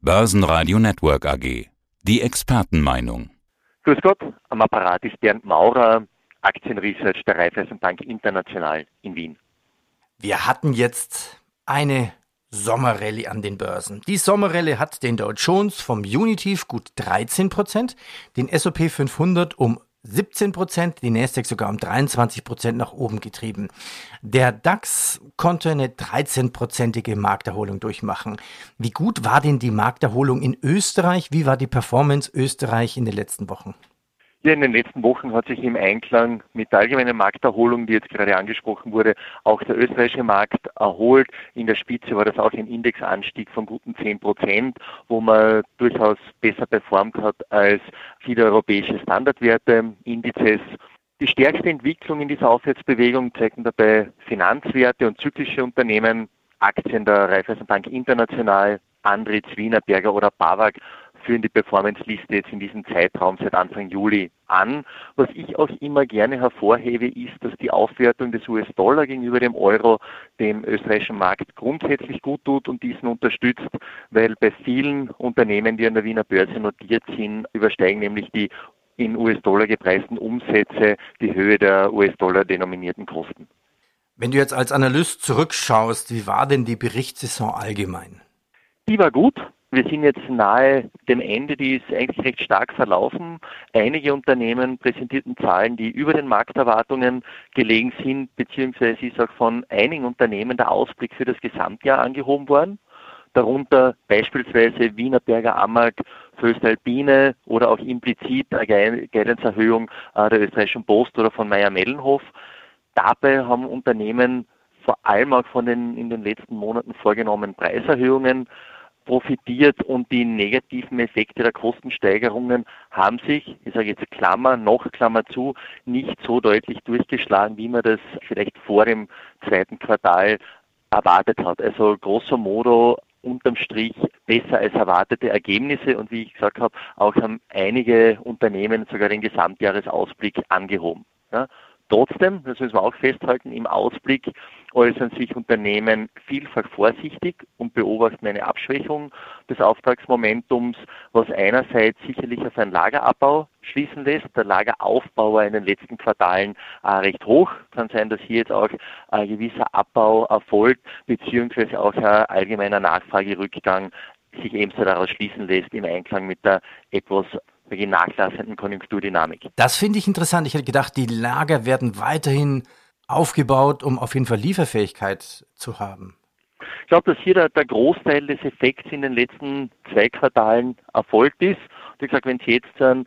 Börsenradio Network AG. Die Expertenmeinung. Grüß Gott, am Apparat ist Bernd Maurer, Aktienresearch der Raiffeisenbank International in Wien. Wir hatten jetzt eine Sommerrallye an den Börsen. Die Sommerrallye hat den Dow Jones vom Unitief gut 13% den S&P 500 um 17 Prozent, die Nasdaq sogar um 23 Prozent nach oben getrieben. Der DAX konnte eine 13-prozentige Markterholung durchmachen. Wie gut war denn die Markterholung in Österreich? Wie war die Performance Österreich in den letzten Wochen? Ja, in den letzten Wochen hat sich im Einklang mit der allgemeinen Markterholung, die jetzt gerade angesprochen wurde, auch der österreichische Markt erholt. In der Spitze war das auch ein Indexanstieg von guten 10 Prozent, wo man durchaus besser performt hat als viele europäische Standardwerte, Indizes. Die stärkste Entwicklung in dieser Aufwärtsbewegung zeigen dabei Finanzwerte und zyklische Unternehmen, Aktien der Raiffeisenbank International, Andritz, Wienerberger oder BAWAG führen die Performance-Liste jetzt in diesem Zeitraum seit Anfang Juli an. Was ich auch immer gerne hervorhebe, ist, dass die Aufwertung des US-Dollar gegenüber dem Euro dem österreichischen Markt grundsätzlich gut tut und diesen unterstützt, weil bei vielen Unternehmen, die an der Wiener Börse notiert sind, übersteigen nämlich die in US-Dollar gepreisten Umsätze die Höhe der US-Dollar denominierten Kosten. Wenn du jetzt als Analyst zurückschaust, wie war denn die Berichtssaison allgemein? Die war gut. Wir sind jetzt nahe dem Ende, die ist eigentlich recht stark verlaufen. Einige Unternehmen präsentierten Zahlen, die über den Markterwartungen gelegen sind, beziehungsweise ist auch von einigen Unternehmen der Ausblick für das Gesamtjahr angehoben worden. Darunter beispielsweise Wienerberger Amag, Föstalpine oder auch implizit eine Guidance-Erhöhung äh, der österreichischen Post oder von Meyer-Mellenhof. Dabei haben Unternehmen vor allem auch von den in den letzten Monaten vorgenommenen Preiserhöhungen profitiert und die negativen Effekte der Kostensteigerungen haben sich, ich sage jetzt Klammer, noch Klammer zu, nicht so deutlich durchgeschlagen, wie man das vielleicht vor dem zweiten Quartal erwartet hat. Also grosso modo unterm Strich besser als erwartete Ergebnisse und wie ich gesagt habe, auch haben einige Unternehmen sogar den Gesamtjahresausblick angehoben. Ja. Trotzdem, das müssen wir auch festhalten, im Ausblick äußern sich Unternehmen vielfach vorsichtig und beobachten eine Abschwächung des Auftragsmomentums, was einerseits sicherlich auf einen Lagerabbau schließen lässt. Der Lageraufbau war in den letzten Quartalen äh, recht hoch. Kann sein, dass hier jetzt auch ein gewisser Abbau erfolgt, beziehungsweise auch ein allgemeiner Nachfragerückgang sich ebenso daraus schließen lässt im Einklang mit der etwas nachlassenden Konjunkturdynamik. Das finde ich interessant. Ich hätte gedacht, die Lager werden weiterhin aufgebaut, um auf jeden Fall Lieferfähigkeit zu haben. Ich glaube, dass hier der, der, Großteil des Effekts in den letzten zwei Quartalen erfolgt ist. Und wie gesagt, wenn es jetzt zu einem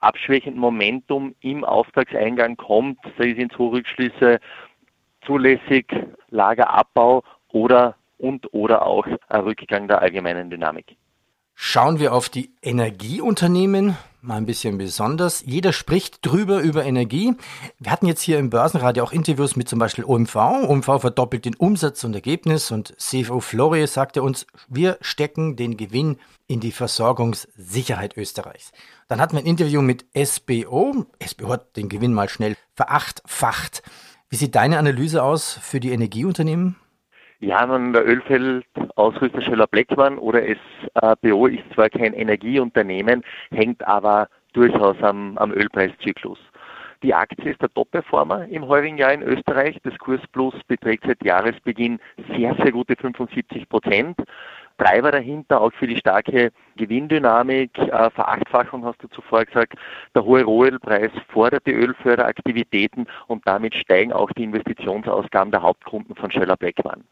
abschwächenden Momentum im Auftragseingang kommt, sei es in Zurückschlüsse zulässig, Lagerabbau oder und oder auch ein Rückgang der allgemeinen Dynamik. Schauen wir auf die Energieunternehmen, mal ein bisschen besonders. Jeder spricht drüber über Energie. Wir hatten jetzt hier im Börsenradio auch Interviews mit zum Beispiel OMV. OMV verdoppelt den Umsatz und Ergebnis und CFO Florie sagte uns, wir stecken den Gewinn in die Versorgungssicherheit Österreichs. Dann hatten wir ein Interview mit SBO. SBO hat den Gewinn mal schnell verachtfacht. Wie sieht deine Analyse aus für die Energieunternehmen? Ja, nun, der Ölfeldausrüster Schöller Bleckmann oder SBO ist zwar kein Energieunternehmen, hängt aber durchaus am, am Ölpreiszyklus. Die Aktie ist der Top-Performer im heurigen Jahr in Österreich. Das Kursplus beträgt seit Jahresbeginn sehr, sehr gute 75 Prozent. Treiber dahinter auch für die starke Gewinndynamik, äh, Verachtfachung hast du zuvor gesagt, der hohe Rohölpreis fordert die Ölförderaktivitäten und damit steigen auch die Investitionsausgaben der Hauptkunden von Schöller Beckmann.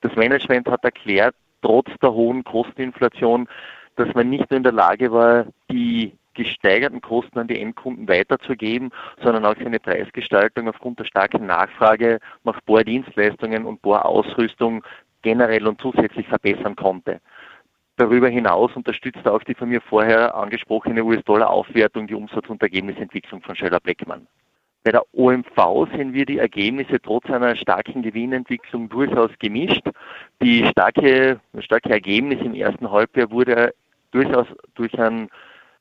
Das Management hat erklärt, trotz der hohen Kosteninflation, dass man nicht nur in der Lage war, die gesteigerten Kosten an die Endkunden weiterzugeben, sondern auch seine Preisgestaltung aufgrund der starken Nachfrage nach Bohrdienstleistungen und Bohrausrüstung generell und zusätzlich verbessern konnte. Darüber hinaus unterstützt auch die von mir vorher angesprochene US-Dollar-Aufwertung die Umsatz- und Ergebnisentwicklung von Schöller Bleckmann. Bei der OMV sehen wir die Ergebnisse trotz einer starken Gewinnentwicklung durchaus gemischt. Die starke, starke Ergebnis im ersten Halbjahr wurde durchaus durch einen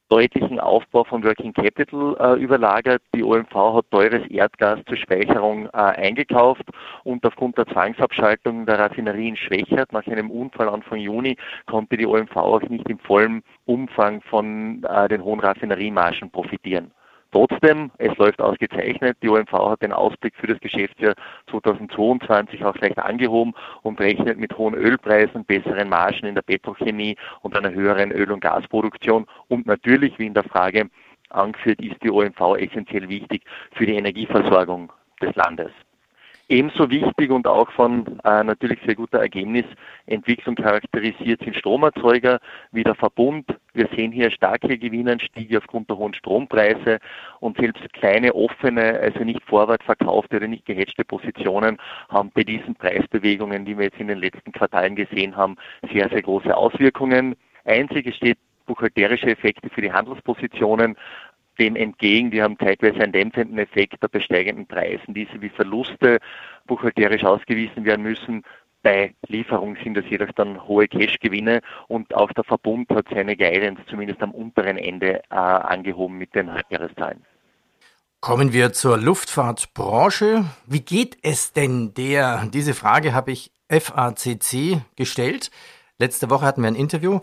deutlichen Aufbau von Working Capital äh, überlagert. Die OMV hat teures Erdgas zur Speicherung äh, eingekauft und aufgrund der Zwangsabschaltung der Raffinerie in Schwächert nach einem Unfall Anfang Juni konnte die OMV auch nicht im vollen Umfang von äh, den hohen Raffineriemargen profitieren. Trotzdem, es läuft ausgezeichnet. Die OMV hat den Ausblick für das Geschäftsjahr 2022 auch leicht angehoben und rechnet mit hohen Ölpreisen, besseren Margen in der Petrochemie und einer höheren Öl- und Gasproduktion. Und natürlich, wie in der Frage angeführt, ist die OMV essentiell wichtig für die Energieversorgung des Landes. Ebenso wichtig und auch von äh, natürlich sehr guter Ergebnisentwicklung charakterisiert sind Stromerzeuger wie der Verbund. Wir sehen hier starke Gewinnanstiege aufgrund der hohen Strompreise und selbst kleine offene, also nicht vorwärts verkaufte oder nicht gehatchte Positionen haben bei diesen Preisbewegungen, die wir jetzt in den letzten Quartalen gesehen haben, sehr, sehr große Auswirkungen. Einzig, es steht buchhalterische Effekte für die Handelspositionen dem entgegen. Die haben zeitweise einen dämpfenden Effekt bei steigenden Preisen. Diese wie Verluste buchhalterisch ausgewiesen werden müssen. Bei Lieferung sind das jedoch dann hohe Cashgewinne und auch der Verbund hat seine Guidance zumindest am unteren Ende äh, angehoben mit den Halbjahreszahlen. Kommen wir zur Luftfahrtbranche. Wie geht es denn der? Diese Frage habe ich FACC gestellt. Letzte Woche hatten wir ein Interview.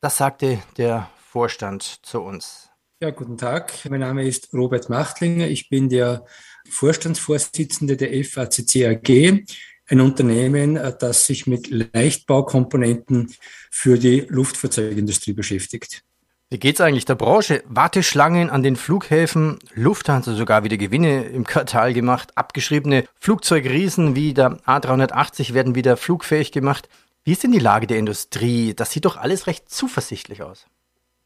Das sagte der Vorstand zu uns. Ja, guten Tag. Mein Name ist Robert Machtlinger. Ich bin der Vorstandsvorsitzende der FACC AG, ein Unternehmen, das sich mit Leichtbaukomponenten für die Luftfahrzeugindustrie beschäftigt. Wie geht es eigentlich der Branche? Warteschlangen an den Flughäfen, Lufthansa sogar wieder Gewinne im Quartal gemacht, abgeschriebene Flugzeugriesen wie der A380 werden wieder flugfähig gemacht. Wie ist denn die Lage der Industrie? Das sieht doch alles recht zuversichtlich aus.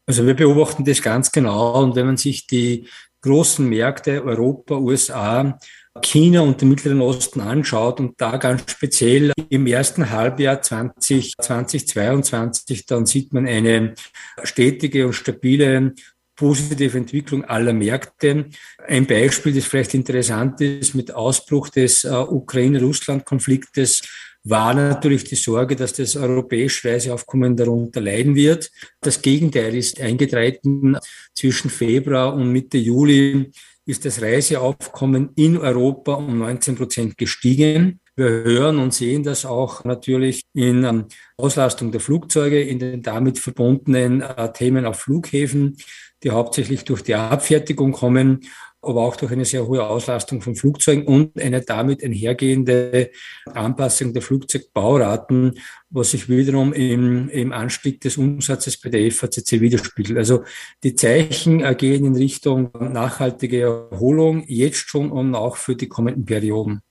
Also wir beobachten das ganz genau und wenn man sich die großen Märkte Europa, USA, China und den Mittleren Osten anschaut und da ganz speziell im ersten Halbjahr 20, 2022, dann sieht man eine stetige und stabile positive Entwicklung aller Märkte. Ein Beispiel, das vielleicht interessant ist, mit Ausbruch des äh, Ukraine-Russland-Konfliktes war natürlich die Sorge, dass das europäische Reiseaufkommen darunter leiden wird. Das Gegenteil ist eingetreten. Zwischen Februar und Mitte Juli ist das Reiseaufkommen in Europa um 19 Prozent gestiegen. Wir hören und sehen das auch natürlich in ähm, Auslastung der Flugzeuge, in den damit verbundenen äh, Themen auf Flughäfen, die hauptsächlich durch die Abfertigung kommen aber auch durch eine sehr hohe Auslastung von Flugzeugen und eine damit einhergehende Anpassung der Flugzeugbauraten, was sich wiederum im, im Anstieg des Umsatzes bei der FACC widerspiegelt. Also die Zeichen gehen in Richtung nachhaltige Erholung, jetzt schon und auch für die kommenden Perioden.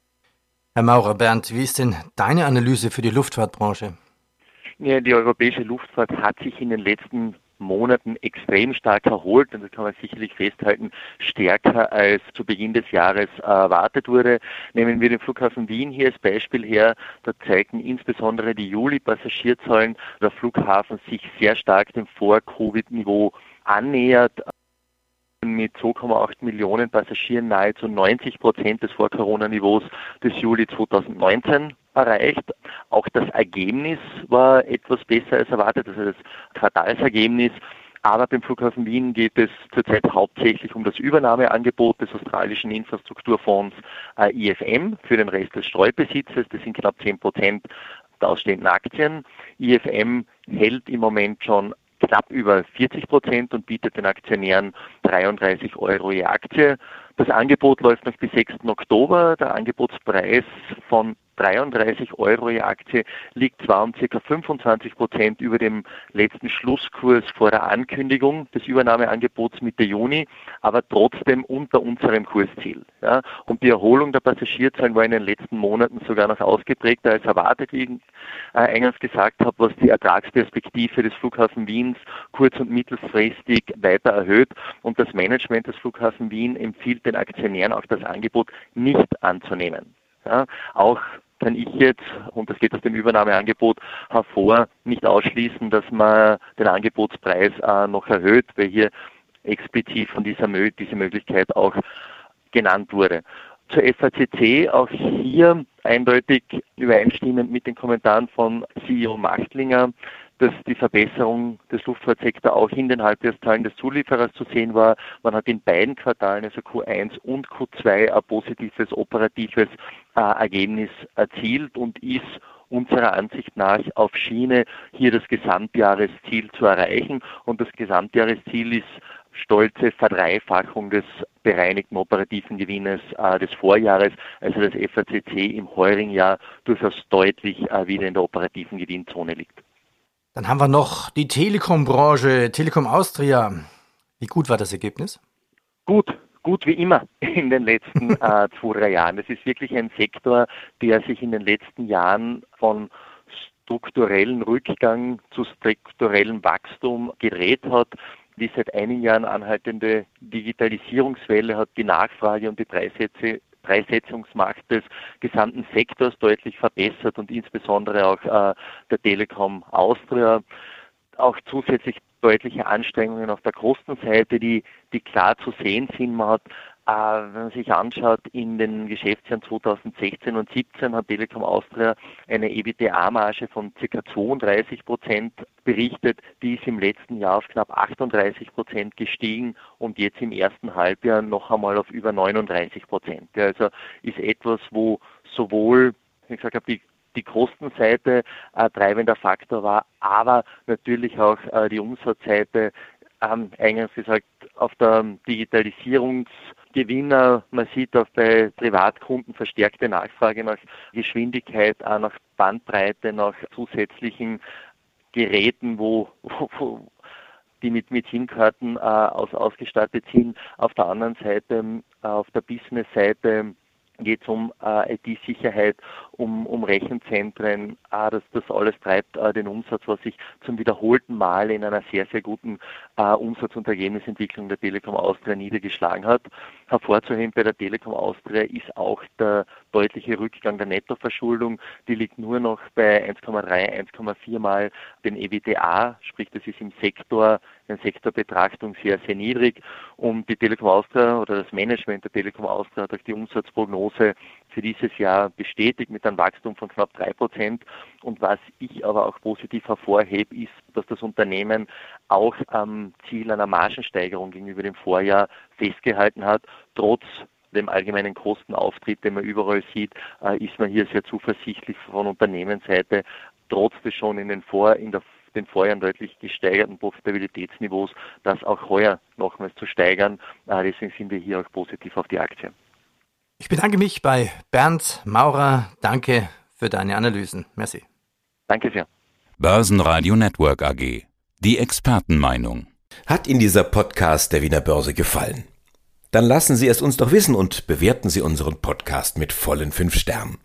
Herr Maurer, Bernd, wie ist denn deine Analyse für die Luftfahrtbranche? Ja, die europäische Luftfahrt hat sich in den letzten Monaten extrem stark erholt. Und das kann man sicherlich festhalten, stärker als zu Beginn des Jahres erwartet wurde. Nehmen wir den Flughafen Wien hier als Beispiel her, da zeigen insbesondere die Juli-Passagierzahlen der Flughafen sich sehr stark dem Vor-Covid-Niveau annähert. Mit 2,8 Millionen Passagieren nahezu 90 Prozent des Vor-Corona-Niveaus des Juli 2019 erreicht. Auch das Ergebnis war etwas besser als erwartet, also das Quartalsergebnis. Aber beim Flughafen Wien geht es zurzeit hauptsächlich um das Übernahmeangebot des australischen Infrastrukturfonds äh, IFM für den Rest des Streubesitzes. Das sind knapp 10 Prozent der ausstehenden Aktien. IFM hält im Moment schon knapp über 40 Prozent und bietet den Aktionären 33 Euro je Aktie. Das Angebot läuft noch bis 6. Oktober. Der Angebotspreis von 33 Euro je Aktie liegt zwar um ca. 25 Prozent über dem letzten Schlusskurs vor der Ankündigung des Übernahmeangebots Mitte Juni, aber trotzdem unter unserem Kursziel. Ja. Und die Erholung der Passagierzahlen war in den letzten Monaten sogar noch ausgeprägter als erwartet, wie ich äh, eingangs gesagt habe, was die Ertragsperspektive des Flughafen Wiens kurz- und mittelfristig weiter erhöht. Und das Management des Flughafen Wien empfiehlt den Aktionären auch das Angebot nicht anzunehmen. Ja, auch kann ich jetzt, und das geht aus dem Übernahmeangebot hervor, nicht ausschließen, dass man den Angebotspreis äh, noch erhöht, weil hier explizit von dieser diese Möglichkeit auch genannt wurde. Zur FACC auch hier eindeutig übereinstimmend mit den Kommentaren von CEO Machtlinger. dass die Verbesserung des Luftfahrtsektors auch in den Halbjahreszahlen des Zulieferers zu sehen war. Man hat in beiden Quartalen, also Q1 und Q2, ein positives operatives Ergebnis erzielt und ist unserer Ansicht nach auf Schiene, hier das Gesamtjahresziel zu erreichen. Und das Gesamtjahresziel ist stolze Verdreifachung des bereinigten operativen Gewinnes äh, des Vorjahres, also das FACC im heurigen Jahr durchaus deutlich äh, wieder in der operativen Gewinnzone liegt. Dann haben wir noch die Telekom-Branche, Telekom Austria. Wie gut war das Ergebnis? Gut, gut wie immer in den letzten äh, zwei, drei Jahren. Es ist wirklich ein Sektor, der sich in den letzten Jahren von strukturellen Rückgang zu strukturellem Wachstum gedreht hat. Die seit einigen Jahren anhaltende Digitalisierungswelle hat die Nachfrage und die Preissätze Preissetzungsmacht des gesamten Sektors deutlich verbessert und insbesondere auch äh, der Telekom Austria. Auch zusätzlich deutliche Anstrengungen auf der Kostenseite, die, die klar zu sehen sind. Man hat äh, wenn man sich anschaut, in den Geschäftsjahren 2016 und 2017 hat Telekom Austria eine EBITDA-Marge von ca. 32 Prozent berichtet. Die ist im letzten Jahr auf knapp 38 Prozent gestiegen und jetzt im ersten Halbjahr noch einmal auf über 39 Prozent. Also ist etwas, wo sowohl, wie gesagt die die Kostenseite äh, treibender Faktor war, aber natürlich auch äh, die Umsatzseite ähm, eingangs gesagt, auf der Digitalisierungsgewinner, man sieht auch bei Privatkunden verstärkte Nachfrage nach Geschwindigkeit, auch nach Bandbreite, nach zusätzlichen Geräten, wo, wo die mit, mit SIM-Karten äh, aus, ausgestattet sind. Auf der anderen Seite, äh, auf der Business-Seite, geht es um äh, IT-Sicherheit, um, um Rechenzentren. Ah, das, das alles treibt äh, den Umsatz, was sich zum wiederholten Mal in einer sehr, sehr guten äh, Umsatz- und Ergebnisentwicklung der Telekom Austria niedergeschlagen hat. Hervorzuheben bei der Telekom Austria ist auch der deutliche Rückgang der Nettoverschuldung. Die liegt nur noch bei 1,3, 1,4 Mal den EBITDA, sprich das ist im Sektor, in Sektorbetrachtung sehr, sehr niedrig. Und die Telekom Austria oder das Management der Telekom Austria hat auch die Umsatzprognose für dieses Jahr bestätigt mit einem Wachstum von knapp drei Prozent. Und was ich aber auch positiv hervorhebe, ist, dass das Unternehmen auch am Ziel einer Margensteigerung gegenüber dem Vorjahr festgehalten hat, trotz dem allgemeinen Kostenauftritt, den man überall sieht, äh, ist man hier sehr zuversichtlich von Unternehmensseite, trotz des schon in den, Vor in der, den Vorjahren deutlich gesteigerten Profitabilitätsniveaus, das auch heuer nochmals zu steigern. Äh, deswegen sind wir hier auch positiv auf die Aktie. Ich bedanke mich bei Bernd Maurer. Danke für deine Analysen. Merci. Danke sehr. Börsenradio Network AG. Die Expertenmeinung. Hat Ihnen dieser Podcast der Wiener Börse gefallen? Dann lassen Sie es uns doch wissen und bewerten Sie unseren Podcast mit vollen fünf Sternen.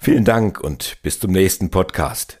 Vielen Dank und bis zum nächsten Podcast.